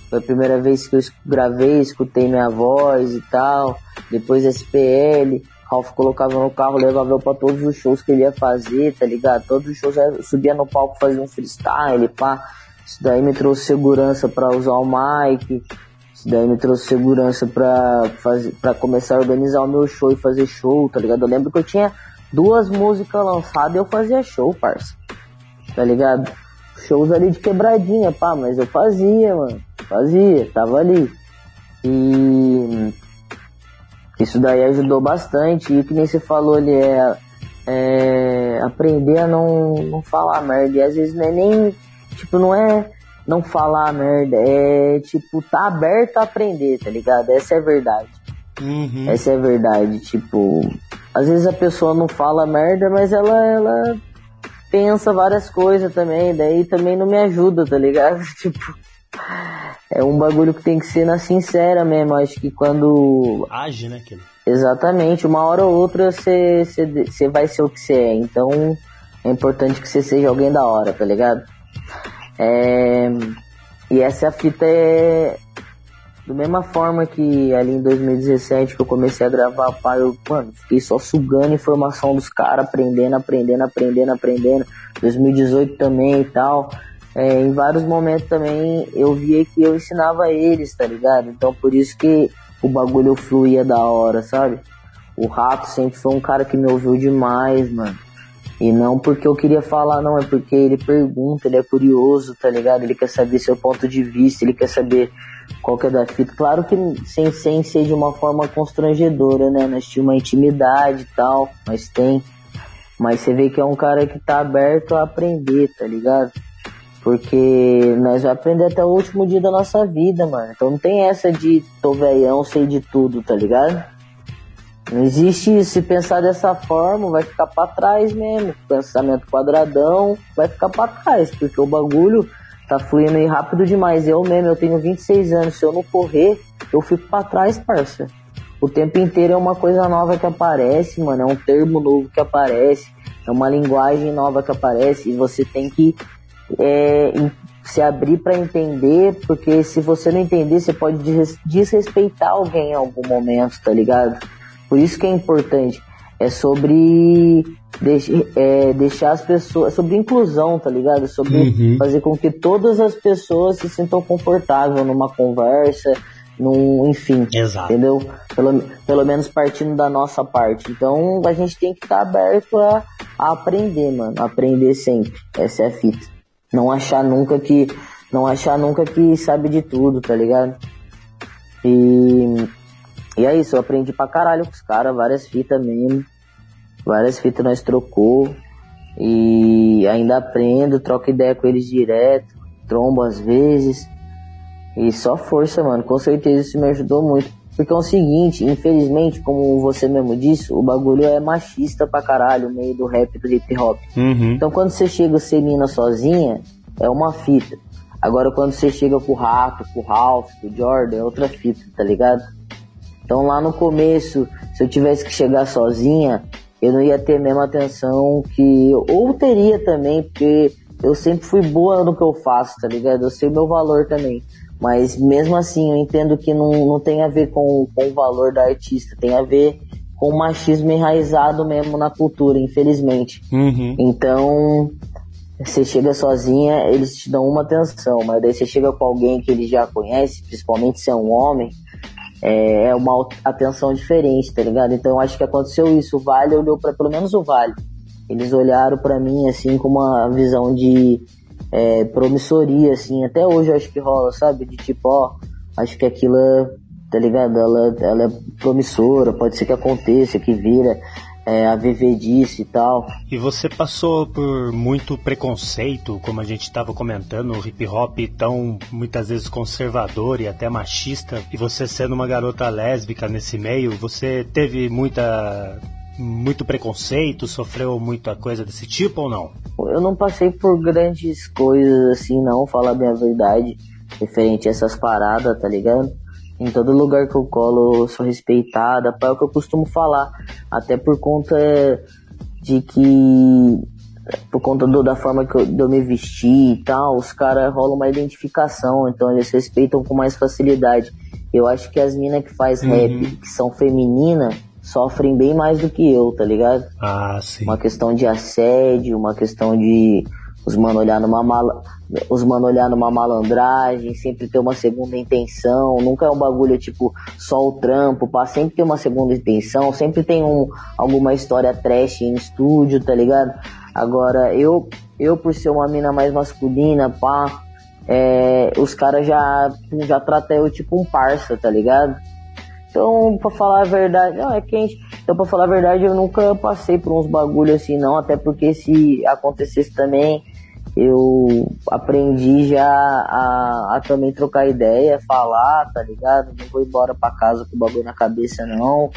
Foi a primeira vez que eu gravei, escutei minha voz e tal. Depois SPL, Ralph colocava no carro, levava eu pra todos os shows que ele ia fazer, tá ligado? Todos os shows eu subia no palco, fazia um freestyle, pá. Isso daí me trouxe segurança para usar o mic. Isso daí me trouxe segurança pra, fazer, pra começar a organizar o meu show e fazer show, tá ligado? Eu lembro que eu tinha duas músicas lançadas eu fazia show, parça. Tá ligado? Shows ali de quebradinha, pá, mas eu fazia, mano. Fazia, tava ali. E isso daí ajudou bastante. E que nem você falou ali, é, é aprender a não, não falar merda. E às vezes não é nem, tipo, não é não falar merda, é tipo, tá aberto a aprender, tá ligado? Essa é a verdade. Uhum. Essa é a verdade, tipo, às vezes a pessoa não fala merda, mas ela, ela pensa várias coisas também, daí também não me ajuda, tá ligado? Tipo, é um bagulho que tem que ser na sincera mesmo. Acho que quando. Age, né? Exatamente, uma hora ou outra você, você, vai ser o que você é, então é importante que você seja alguém da hora, tá ligado? É... E essa fita é, da mesma forma que ali em 2017 que eu comecei a gravar, pá, eu, mano, fiquei só sugando informação dos caras, aprendendo, aprendendo, aprendendo, aprendendo. 2018 também e tal. É, em vários momentos também eu via que eu ensinava eles, tá ligado? Então por isso que o bagulho fluía da hora, sabe? O Rato sempre foi um cara que me ouviu demais, mano. E não porque eu queria falar, não, é porque ele pergunta, ele é curioso, tá ligado? Ele quer saber seu ponto de vista, ele quer saber qual que é da fita. Claro que sem, sem ser de uma forma constrangedora, né? Nós tínhamos uma intimidade e tal, mas tem. Mas você vê que é um cara que tá aberto a aprender, tá ligado? Porque nós vamos aprender até o último dia da nossa vida, mano. Então não tem essa de tô velhão, sei de tudo, tá ligado? Não existe isso. Se pensar dessa forma, vai ficar para trás mesmo. Pensamento quadradão vai ficar para trás, porque o bagulho tá fluindo aí rápido demais. Eu mesmo, eu tenho 26 anos. Se eu não correr, eu fico para trás, parça. O tempo inteiro é uma coisa nova que aparece, mano. É um termo novo que aparece. É uma linguagem nova que aparece. E você tem que é, se abrir para entender, porque se você não entender, você pode desrespeitar alguém em algum momento, tá ligado? Por isso que é importante. É sobre é, deixar as pessoas. É sobre inclusão, tá ligado? É sobre uhum. fazer com que todas as pessoas se sintam confortáveis numa conversa, num, enfim. Exato. Entendeu? Pelo, pelo menos partindo da nossa parte. Então a gente tem que estar tá aberto a, a aprender, mano. Aprender sempre. Essa é a fita. Não achar nunca que. Não achar nunca que sabe de tudo, tá ligado? E e é isso, eu aprendi pra caralho com os caras, várias fitas mesmo. Várias fitas nós trocou. E ainda aprendo, troco ideia com eles direto, trombo às vezes. E só força, mano. Com certeza isso me ajudou muito. Porque é o seguinte, infelizmente, como você mesmo disse, o bagulho é machista pra caralho, meio do rap do hip hop. Uhum. Então quando você chega a ser mina sozinha, é uma fita. Agora quando você chega com o Rato, com o Ralph, com o Jordan, é outra fita, tá ligado? Então lá no começo, se eu tivesse que chegar sozinha, eu não ia ter a mesma atenção que. Ou teria também, porque eu sempre fui boa no que eu faço, tá ligado? Eu sei o meu valor também. Mas mesmo assim, eu entendo que não, não tem a ver com, com o valor da artista, tem a ver com o machismo enraizado mesmo na cultura, infelizmente. Uhum. Então, você chega sozinha, eles te dão uma atenção, mas daí você chega com alguém que ele já conhece, principalmente se é um homem, é, é uma atenção diferente, tá ligado? Então eu acho que aconteceu isso. O Vale olhou para pelo menos o Vale. Eles olharam para mim assim com uma visão de é, promissoria, assim. Até hoje eu acho que rola, sabe? De tipo, ó, acho que aquilo, tá ligado? Ela, ela é promissora, pode ser que aconteça, que vira é, a viver disso e tal. E você passou por muito preconceito, como a gente estava comentando, o hip hop tão muitas vezes conservador e até machista, e você sendo uma garota lésbica nesse meio, você teve muita muito preconceito, sofreu muita coisa desse tipo ou não? Eu não passei por grandes coisas assim, não, falar bem a verdade, referente a essas paradas, tá ligado? Em todo lugar que eu colo, eu sou respeitada, é o que eu costumo falar. Até por conta de que. Por conta do, da forma que eu, de eu me vestir e tal, os caras rolam uma identificação, então eles respeitam com mais facilidade. Eu acho que as minas que faz uhum. rap, que são femininas, sofrem bem mais do que eu, tá ligado? Ah, sim. Uma questão de assédio, uma questão de os mano olhar numa mala, os mano olhar numa malandragem, sempre ter uma segunda intenção, nunca é um bagulho tipo só o trampo, pá, sempre tem uma segunda intenção, sempre tem um, alguma história trash em estúdio, tá ligado? Agora, eu, eu por ser uma mina mais masculina, pá, é, os caras já, já tratam eu tipo um parça, tá ligado? Então, pra falar a verdade, não, é quente. Então, pra falar a verdade, eu nunca passei por uns bagulho assim, não. Até porque se acontecesse também, eu aprendi já a, a, também trocar ideia, falar, tá ligado? Não vou embora pra casa com o bagulho na cabeça, não.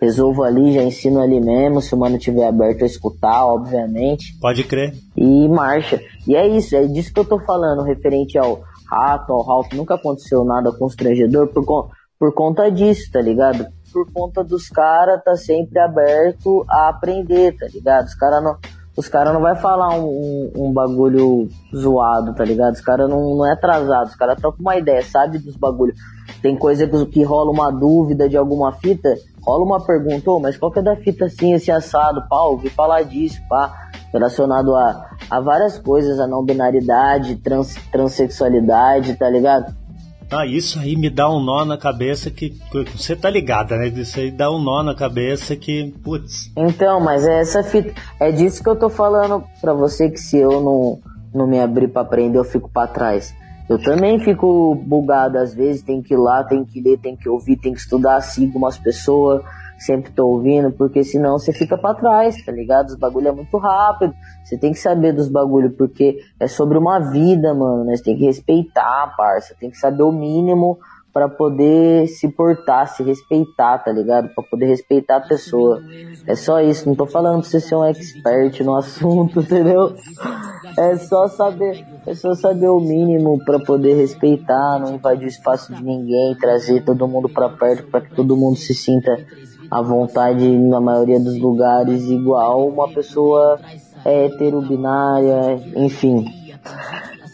Resolvo ali, já ensino ali mesmo, se o mano tiver aberto a escutar, obviamente. Pode crer. E marcha. E é isso, é disso que eu tô falando, referente ao rato, ao Ralph. Nunca aconteceu nada constrangedor por, por conta disso, tá ligado? Por conta dos caras tá sempre aberto a aprender, tá ligado? Os caras não os caras não vai falar um, um, um, bagulho zoado, tá ligado? Os caras não, não é atrasado, os caras trocam uma ideia, sabe dos bagulhos. Tem coisa que, que rola uma dúvida de alguma fita, rola uma pergunta, oh, mas qual que é da fita assim, esse assado, pá, ouvi falar disso, pá, relacionado a, a várias coisas, a não binaridade, trans, transexualidade, tá ligado? Ah, isso aí me dá um nó na cabeça que, você tá ligada, né? Isso aí dá um nó na cabeça que, putz. Então, mas é essa fita, é disso que eu tô falando pra você que se eu não, não me abrir pra aprender, eu fico pra trás. Eu também fico bugado às vezes, tem que ir lá, tem que ler, tem que ouvir, tem que estudar, sigo umas pessoas, sempre tô ouvindo, porque senão você fica para trás, tá ligado? Os bagulho é muito rápido. Você tem que saber dos bagulho, porque é sobre uma vida, mano. Né? Você tem que respeitar, parça. Tem que saber o mínimo para poder se portar, se respeitar, tá ligado? Para poder respeitar a pessoa. É só isso, não tô falando pra você ser um expert no assunto, entendeu? É só saber, é só saber o mínimo para poder respeitar, não invadir o espaço de ninguém, trazer todo mundo para perto para que todo mundo se sinta à vontade na maioria dos lugares, igual uma pessoa hétero, binária, enfim.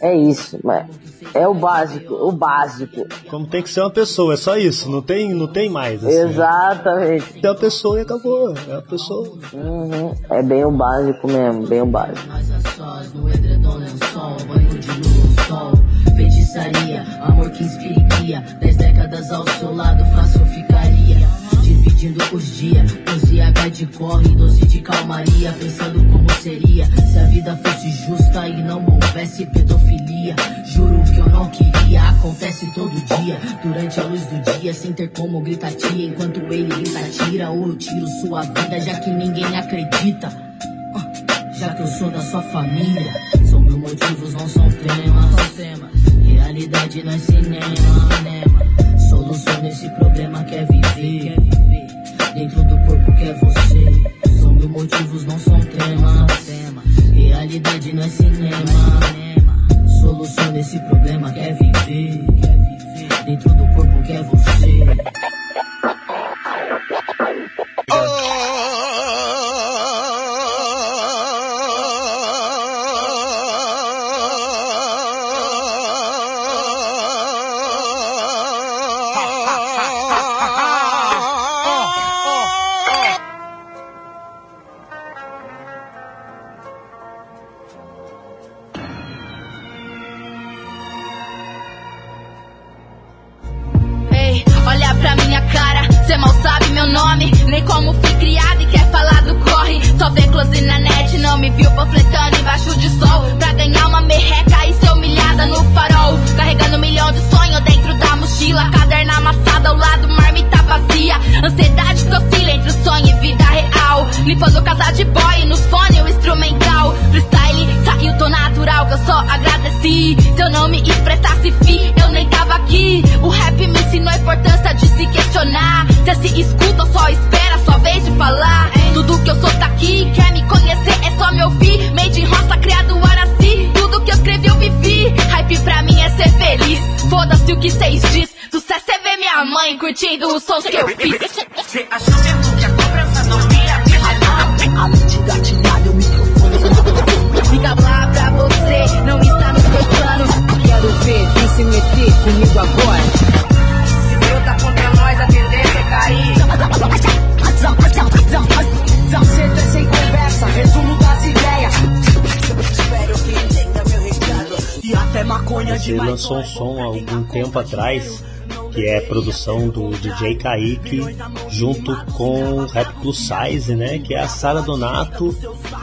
É isso, mas é o básico, o básico. Como tem que ser uma pessoa, é só isso, não tem, não tem mais. Assim. Exatamente. É a pessoa e acabou, é a pessoa. Uhum. É bem o básico mesmo, bem o básico. Feitiçaria, amor que inspira e cria. Dez décadas ao seu lado, fácil ficaria dividindo os dias. 12 H de corre, 12 de calmaria, pensando como seria se a vida fosse justa e não houvesse pedofilia. Juro que eu não queria, acontece todo dia, durante a luz do dia, sem ter como gritar tia, enquanto ele grita tira ou eu tiro sua vida, já que ninguém acredita. Ah, já que eu sou da sua família, são meus motivos, não são temas. Realidade não é cinema, Solução nesse problema quer viver. Dentro do corpo que é você. São mil motivos, não são temas. Realidade não é cinema. Solução nesse problema quer viver. Dentro do corpo que é você. Você lançou um som há algum tempo atrás que é produção do DJ Kaique junto com o Rap Plus Size, né? Que é a Sara Donato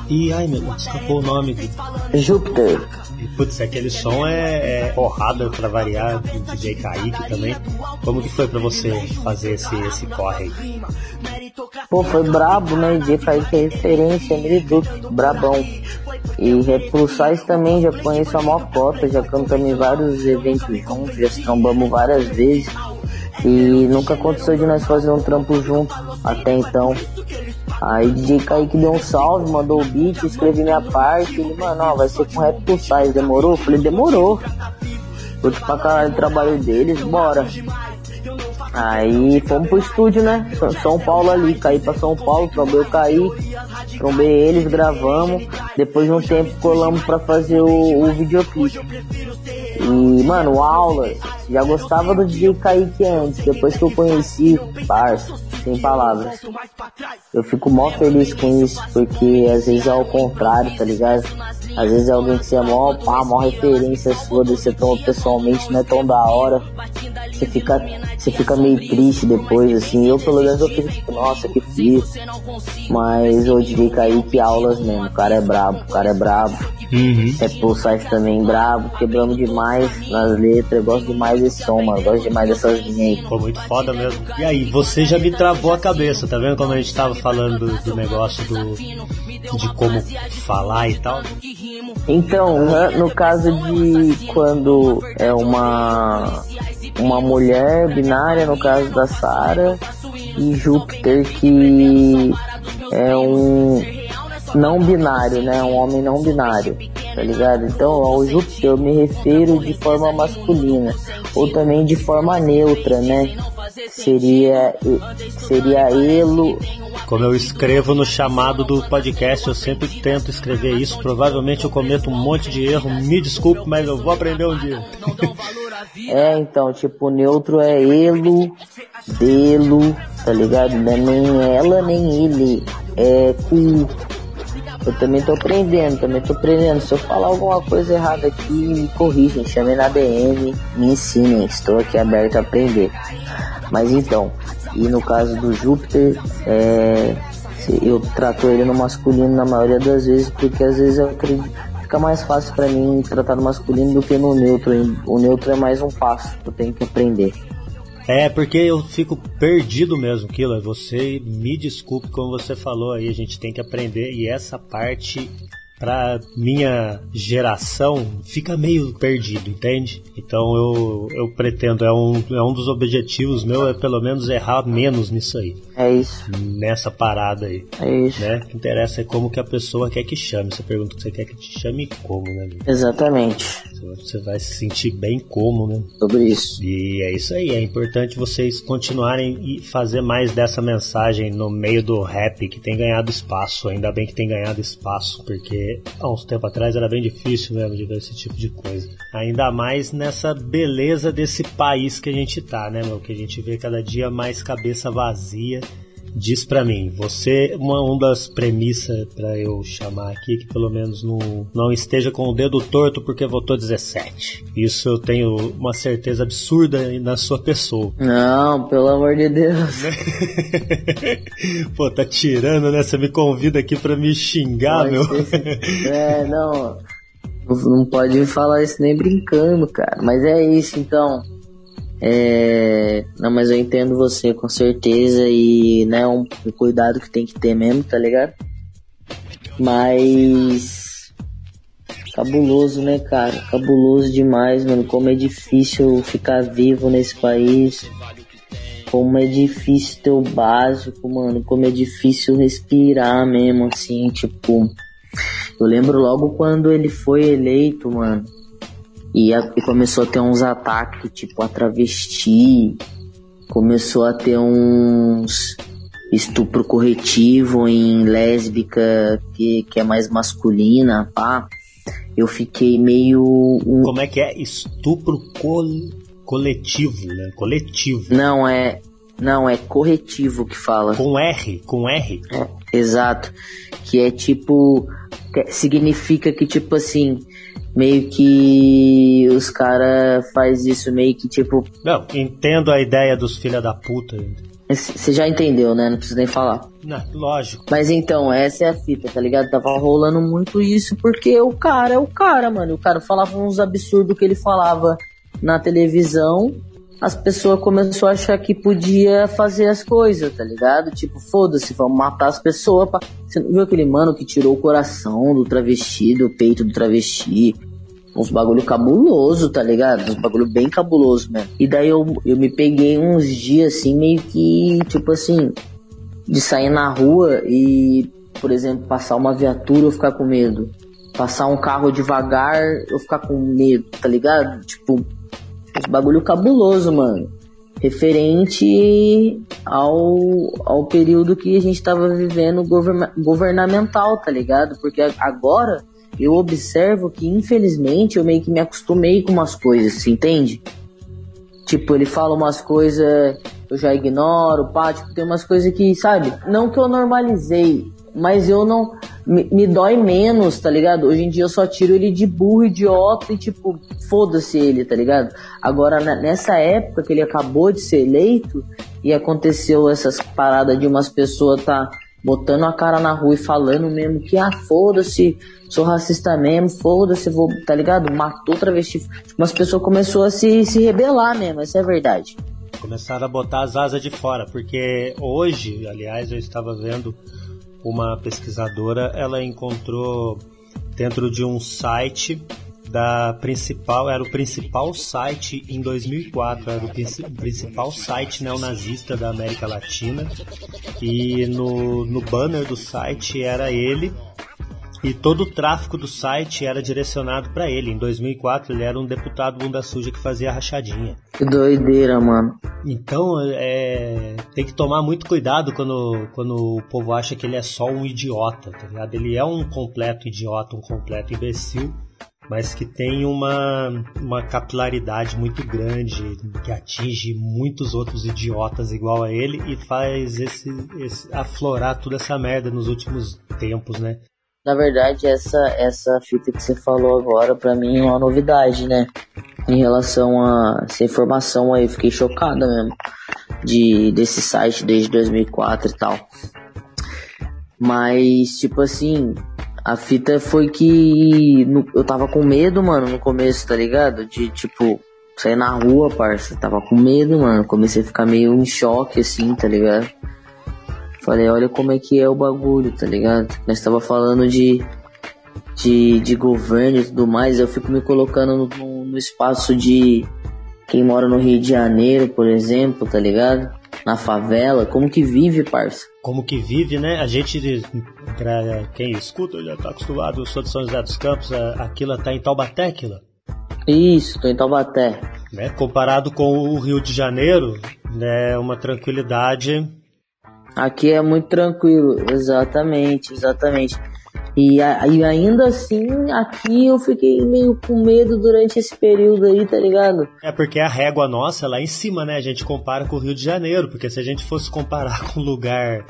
e ai meu Deus, escapou o nome do Júpiter. E, Putz, aquele som é, é porrada pra variar do DJ Kaique também. Como que foi pra você fazer esse, esse corre aí? Pô, foi brabo, né? DJ Kaique é referência, Miriduc, brabão. E Repulsais também, já conheço a maior cota, já cantamos em vários eventos juntos, já se trombamos várias vezes. E nunca aconteceu de nós fazer um trampo junto até então. Aí DJ Kaique deu um salve, mandou o beat, escrevi minha parte. Ele, mano, ó, vai ser com Rap demorou? Falei, demorou. Curto pra caralho o trabalho deles, bora. Aí fomos pro estúdio, né? São- Paulo ali, caí pra São Paulo, trombei o Kaique, trombei eles, gravamos. Depois de um tempo colamos pra fazer o, o videoclipe. E, mano, aulas, já gostava do DJ Kaique antes, depois que eu conheci, parça, sem palavras. Eu fico mó feliz com isso, porque às vezes é ao contrário, tá ligado? Às vezes é alguém que você é mó, pá, mó referência sua, daí você toma pessoalmente, não é tão da hora. Você fica, você fica meio triste depois, assim. Eu, pelo menos, eu fico tipo, nossa, que fiz. Mas eu diria Kaique aulas mesmo. O cara é brabo, o cara é brabo. Uhum. É Pulsais também brabo, quebramos demais nas letras. Eu gosto demais desse som, mano. Eu gosto demais dessas linhas aí. Ficou muito foda mesmo. E aí, você já me travou a cabeça, tá vendo como a gente tava falando do, do negócio do, de como falar e tal? Então, né, no caso de quando é uma uma mulher binária, no caso da Sara, e Júpiter que é um não binário, né? Um homem não binário, tá ligado? Então, ao Júpiter eu me refiro de forma masculina, ou também de forma neutra, né? Seria seria elo Como eu escrevo no chamado do podcast, eu sempre tento escrever isso. Provavelmente eu cometo um monte de erro. Me desculpe, mas eu vou aprender um dia. É, então, tipo, neutro é elo, delo, tá ligado? Não é nem ela, nem ele. É cu. Eu também tô aprendendo, também tô aprendendo. Se eu falar alguma coisa errada aqui, me corrigem, chamem na DM, me ensinem. Estou aqui aberto a aprender. Mas então, e no caso do Júpiter, é, eu trato ele no masculino na maioria das vezes, porque às vezes eu acredito, fica mais fácil pra mim tratar no masculino do que no neutro. O neutro é mais um passo que eu tenho que aprender. É, porque eu fico perdido mesmo, Kila. Você me desculpe, como você falou aí, a gente tem que aprender. E essa parte pra minha geração, fica meio perdido, entende? Então eu, eu pretendo, é um, é um dos objetivos meu, é pelo menos errar menos nisso aí. É isso. Nessa parada aí. É isso. Né? O que interessa é como que a pessoa quer que chame. Você pergunta o que você quer que te chame como, né? Exatamente. Você vai se sentir bem como, né? Sobre isso. E é isso aí. É importante vocês continuarem e fazer mais dessa mensagem no meio do rap que tem ganhado espaço. Ainda bem que tem ganhado espaço, porque há uns tempos atrás era bem difícil mesmo de ver esse tipo de coisa. Ainda mais nessa beleza desse país que a gente tá, né, meu? Que a gente vê cada dia mais cabeça vazia diz para mim, você uma, uma das premissas para eu chamar aqui que pelo menos não, não esteja com o dedo torto porque votou 17. Isso eu tenho uma certeza absurda na sua pessoa. Não, pelo amor de Deus. Pô, tá tirando, né? Você me convida aqui para me xingar, meu. É, não. Não pode falar isso nem brincando, cara. Mas é isso, então. É... Não, mas eu entendo você com certeza e, né, um, um cuidado que tem que ter mesmo, tá ligado? Mas cabuloso, né, cara? Cabuloso demais, mano. Como é difícil ficar vivo nesse país. Como é difícil ter o básico, mano. Como é difícil respirar mesmo, assim, tipo. Eu lembro logo quando ele foi eleito, mano. E, a, e começou a ter uns ataques, tipo, a travesti. Começou a ter uns estupro corretivo em lésbica, que, que é mais masculina, pá. Eu fiquei meio. Um... Como é que é? Estupro col coletivo, né? Coletivo. Não, é. Não, é corretivo que fala. Com R, com R. É, exato. Que é tipo. Que significa que, tipo assim, meio que os caras faz isso meio que tipo. Não, entendo a ideia dos filha da puta. Você já entendeu, né? Não preciso nem falar. Não, lógico. Mas então, essa é a fita, tá ligado? Tava rolando muito isso porque o cara é o cara, mano. O cara falava uns absurdos que ele falava na televisão. As pessoas começaram a achar que podia fazer as coisas, tá ligado? Tipo, foda-se, vamos matar as pessoas. Pra... Você não viu aquele mano que tirou o coração do travesti, do peito do travesti? Uns bagulho cabuloso, tá ligado? Uns bagulho bem cabuloso mesmo. E daí eu, eu me peguei uns dias assim, meio que, tipo assim, de sair na rua e, por exemplo, passar uma viatura eu ficar com medo. Passar um carro devagar eu ficar com medo, tá ligado? Tipo, uns bagulho cabuloso, mano. Referente ao, ao período que a gente tava vivendo governamental, tá ligado? Porque agora eu observo que, infelizmente, eu meio que me acostumei com umas coisas, entende? Tipo, ele fala umas coisas, eu já ignoro, pá, tipo, tem umas coisas que, sabe? Não que eu normalizei, mas eu não. Me, me, dói menos, tá ligado? Hoje em dia eu só tiro ele de burro, idiota e, tipo, foda-se ele, tá ligado? Agora, nessa época que ele acabou de ser eleito e aconteceu essas paradas de umas pessoas tá botando a cara na rua e falando mesmo que, ah, foda-se, sou racista mesmo, foda-se, vou, tá ligado? Matou travesti. Tipo, umas pessoas começou a se, se rebelar mesmo, essa é verdade. Começaram a botar as asas de fora, porque hoje, aliás, eu estava vendo uma pesquisadora, ela encontrou dentro de um site da principal, era o principal site em 2004, era o principal site neonazista da América Latina e no, no banner do site era ele e todo o tráfego do site era direcionado para ele. Em 2004 ele era um deputado bunda suja que fazia rachadinha. Que doideira, mano. Então é, tem que tomar muito cuidado quando, quando o povo acha que ele é só um idiota, tá ligado? Ele é um completo idiota, um completo imbecil mas que tem uma, uma capilaridade muito grande, que atinge muitos outros idiotas igual a ele e faz esse, esse aflorar toda essa merda nos últimos tempos, né? Na verdade, essa essa fita que você falou agora, para mim é uma novidade, né? Em relação a essa informação aí, fiquei chocada mesmo de desse site desde 2004 e tal. Mas tipo assim, a fita foi que eu tava com medo, mano, no começo, tá ligado? De tipo sair na rua, parça. Tava com medo, mano. Comecei a ficar meio em choque assim, tá ligado? Falei, olha como é que é o bagulho, tá ligado? Nós tava falando de, de, de governo e tudo mais, eu fico me colocando no, no, no espaço de quem mora no Rio de Janeiro, por exemplo, tá ligado? Na favela, como que vive, parça? Como que vive, né? A gente, pra quem escuta, já tá acostumado, eu sou de São José dos Campos, aquilo tá em Taubaté, aquilo? Isso, tô em Taubaté. Né? Comparado com o Rio de Janeiro, né, uma tranquilidade. Aqui é muito tranquilo, exatamente, exatamente. E, e ainda assim, aqui eu fiquei meio com medo durante esse período aí, tá ligado? É porque a régua nossa lá em cima, né? A gente compara com o Rio de Janeiro, porque se a gente fosse comparar com um lugar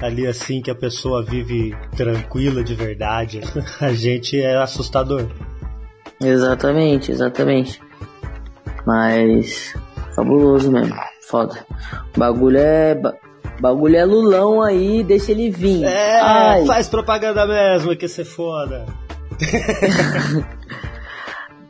ali assim que a pessoa vive tranquila de verdade, a gente é assustador. Exatamente, exatamente. Mas fabuloso mesmo, foda. O bagulho é Bagulho é Lulão aí, deixa ele vir. É, Ai. faz propaganda mesmo, que você foda.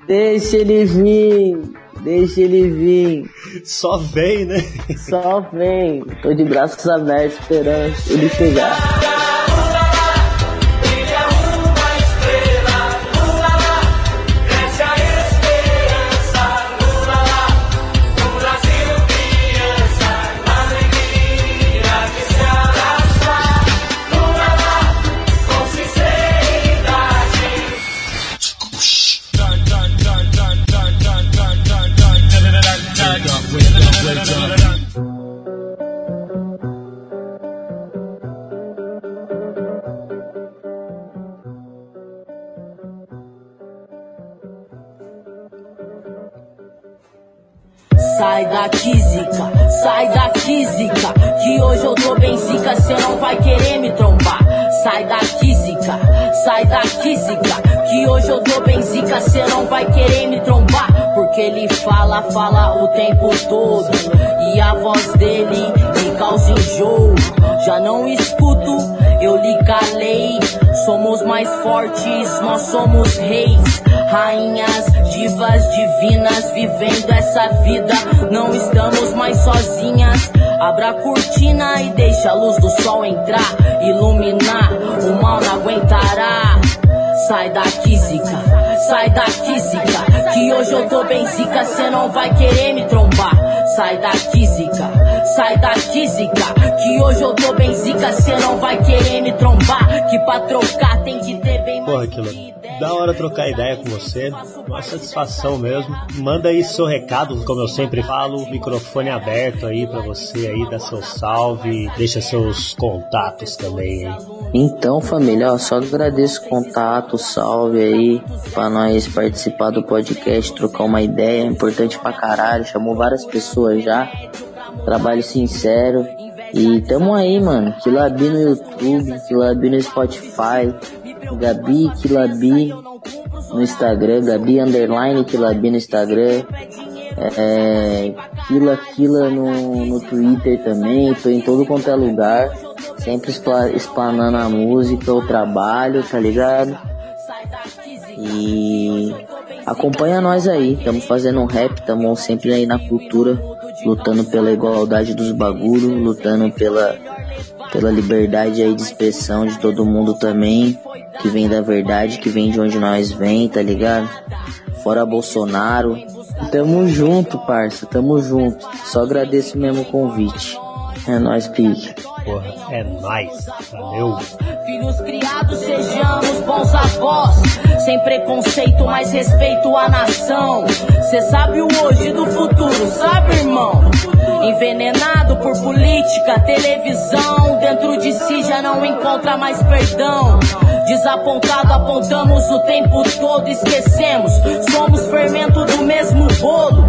deixa ele vir, deixa ele vir. Só vem, né? Só vem. Tô de braços abertos esperando ele chegar. Sai daqui, zica, sai daqui, zica. Que hoje eu tô bem zica, cê não vai querer me trombar. Sai daqui, zica, sai daqui, zica. Que hoje eu tô bem zica, cê não vai querer me trombar. Porque ele fala, fala o tempo todo. E a voz dele me causa enjoo. Já não escuto, eu lhe calei. Somos mais fortes, nós somos reis. Rainhas, divas divinas, vivendo essa vida. Não estamos mais sozinhas. Abra a cortina e deixa a luz do sol entrar. Iluminar, o mal não aguentará. Sai daqui, zica, sai daqui, zica. Que hoje eu tô bem zica, cê não vai querer me trombar. Sai daqui, zica, sai daqui, zica. Que hoje eu tô bem zica, cê não vai querer me trombar. Que pra trocar tem que ter bem mais. Porra, aquilo da hora trocar ideia com você. Uma satisfação mesmo. Manda aí seu recado, como eu sempre falo, microfone aberto aí para você aí, dá seu salve, deixa seus contatos também aí. Então, família, ó, só agradeço o contato, salve aí, pra nós participar do podcast, trocar uma ideia, é importante pra caralho, chamou várias pessoas já, trabalho sincero, e tamo aí, mano, Kilabi no YouTube, Kilabi no Spotify, Gabi Kilabi no Instagram, Gabi Underline Kilabi no Instagram, é, Kila no, no Twitter também, tô em todo quanto é lugar, sempre explanando a música, o trabalho, tá ligado? E acompanha nós aí, estamos fazendo um rap, estamos sempre aí na cultura, lutando pela igualdade dos bagulhos, lutando pela, pela liberdade aí de expressão de todo mundo também que vem da verdade, que vem de onde nós vem, tá ligado? Fora Bolsonaro. Tamo junto, parça, tamo junto. Só agradeço mesmo o convite. É nóis, Pique. Porra, é nóis. Valeu. Filhos criados, sejamos bons avós. Sem preconceito, mas respeito à nação. Cê sabe o hoje do futuro, sabe, irmão? Envenenado por política, televisão. Dentro de si já não encontra mais perdão. Desapontado, apontamos o tempo todo, esquecemos. Somos fermento do mesmo bolo.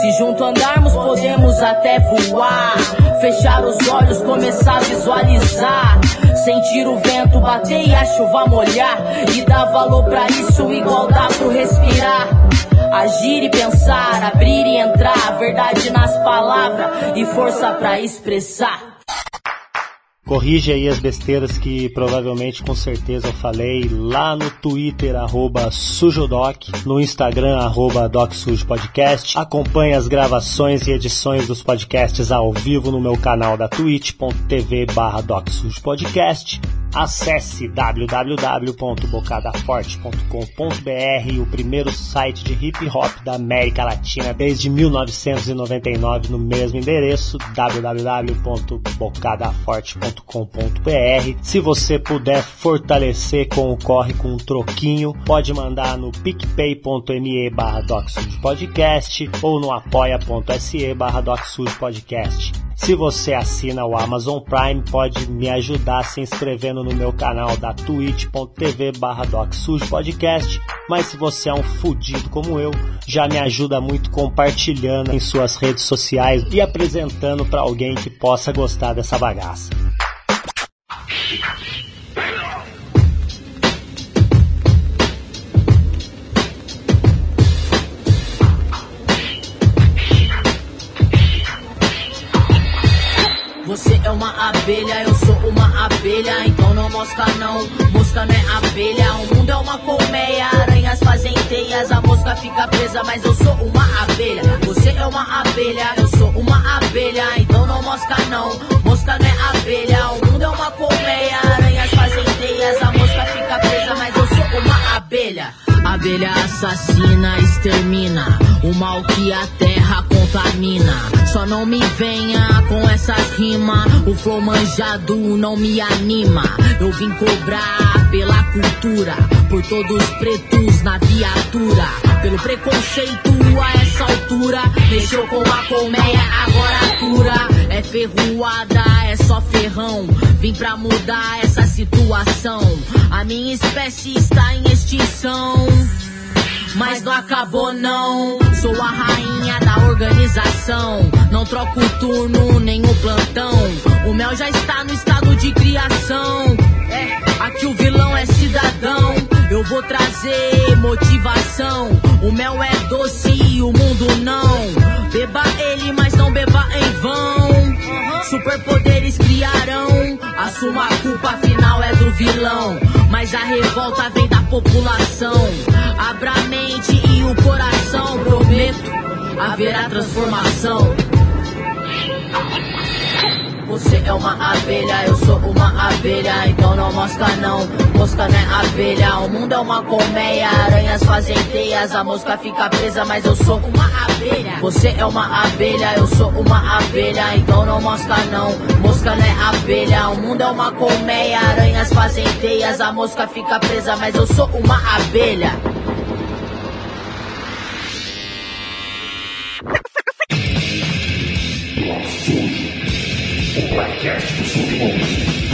Se junto andarmos, podemos até voar. Fechar os olhos, começar a visualizar. Sentir o vento bater e a chuva molhar. E dar valor pra isso, igual dá pro respirar. Agir e pensar, abrir e entrar. Verdade nas palavras e força pra expressar. Corrige aí as besteiras que provavelmente com certeza eu falei lá no Twitter, arroba Sujodoc, no Instagram, arroba. Acompanhe as gravações e edições dos podcasts ao vivo no meu canal da twitch.tv barra Acesse www.bocadaforte.com.br, o primeiro site de hip hop da América Latina desde 1999 no mesmo endereço www.bocadaforte.com.br. Se você puder fortalecer com o corre com um troquinho, pode mandar no picpay.me barra podcast ou no apoia.se barra podcast. Se você assina o Amazon Prime, pode me ajudar se inscrevendo no meu canal da twitch.tv barra podcast. Mas se você é um fudido como eu, já me ajuda muito compartilhando em suas redes sociais e apresentando para alguém que possa gostar dessa bagaça. Você é uma abelha, eu sou uma abelha, então mosca não, mosca não é abelha. O mundo é uma colmeia, aranhas fazem teias, a mosca fica presa, mas eu sou uma abelha. Você é uma abelha, eu sou uma abelha, então não mosca não, mosca não é abelha. O mundo é uma colmeia, aranhas fazem teias, a mosca fica presa, mas eu uma abelha. Abelha assassina, extermina o mal que a terra contamina. Só não me venha com essas rimas, o flow manjado não me anima. Eu vim cobrar pela cultura, por todos pretos na viatura. Pelo preconceito a essa altura, mexeu com a colmeia, agora atura. É ferroada, é só ferrão. Vim pra mudar essa situação. A minha espécie está em extinção. Mas não acabou não, sou a rainha da organização. Não troco turno nem o plantão. O mel já está no estado de criação. É, aqui o vilão é cidadão. Eu vou trazer motivação. O mel é doce e o mundo não. Beba ele, mas não beba em vão. Superpoderes criarão. Assuma a culpa, afinal é do vilão. Mas a revolta vem da população. Abra a mente e o coração. Prometo, haverá transformação. Você é uma abelha, eu sou uma abelha, então não mosca não, mosca não é abelha. O mundo é uma colmeia, aranhas fazem teias, a mosca fica presa, mas eu sou uma abelha. Você é uma abelha, eu sou uma abelha, então não mosca não, mosca não é abelha. O mundo é uma colmeia, aranhas fazem teias, a mosca fica presa, mas eu sou uma abelha. podcast do Submundo.